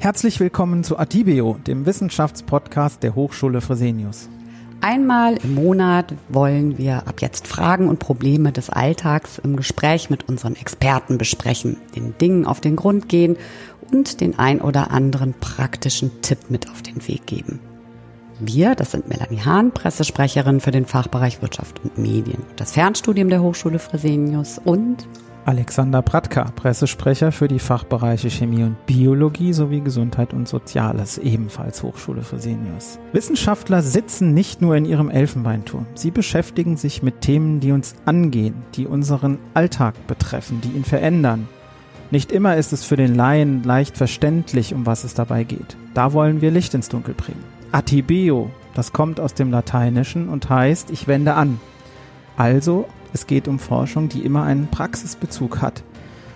Herzlich willkommen zu Atibio, dem Wissenschaftspodcast der Hochschule Fresenius. Einmal im Monat wollen wir ab jetzt Fragen und Probleme des Alltags im Gespräch mit unseren Experten besprechen, den Dingen auf den Grund gehen und den ein oder anderen praktischen Tipp mit auf den Weg geben. Wir, das sind Melanie Hahn, Pressesprecherin für den Fachbereich Wirtschaft und Medien, das Fernstudium der Hochschule Fresenius und Alexander Pratka, Pressesprecher für die Fachbereiche Chemie und Biologie sowie Gesundheit und Soziales, ebenfalls Hochschule Fresenius. Wissenschaftler sitzen nicht nur in ihrem Elfenbeinturm. Sie beschäftigen sich mit Themen, die uns angehen, die unseren Alltag betreffen, die ihn verändern. Nicht immer ist es für den Laien leicht verständlich, um was es dabei geht. Da wollen wir Licht ins Dunkel bringen. Atibeo, das kommt aus dem Lateinischen und heißt, ich wende an. Also es geht um Forschung, die immer einen Praxisbezug hat.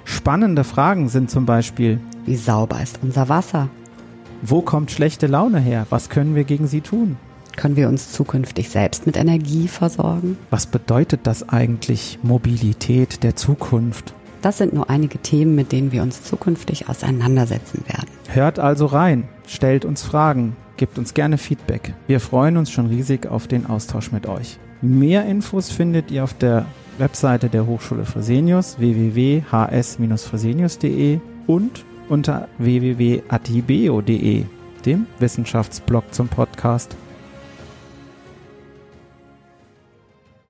Spannende Fragen sind zum Beispiel, wie sauber ist unser Wasser? Wo kommt schlechte Laune her? Was können wir gegen sie tun? Können wir uns zukünftig selbst mit Energie versorgen? Was bedeutet das eigentlich Mobilität der Zukunft? Das sind nur einige Themen, mit denen wir uns zukünftig auseinandersetzen werden. Hört also rein, stellt uns Fragen, gebt uns gerne Feedback. Wir freuen uns schon riesig auf den Austausch mit euch. Mehr Infos findet ihr auf der Webseite der Hochschule Fresenius www.hs-fresenius.de und unter www.atibeo.de, dem Wissenschaftsblog zum Podcast.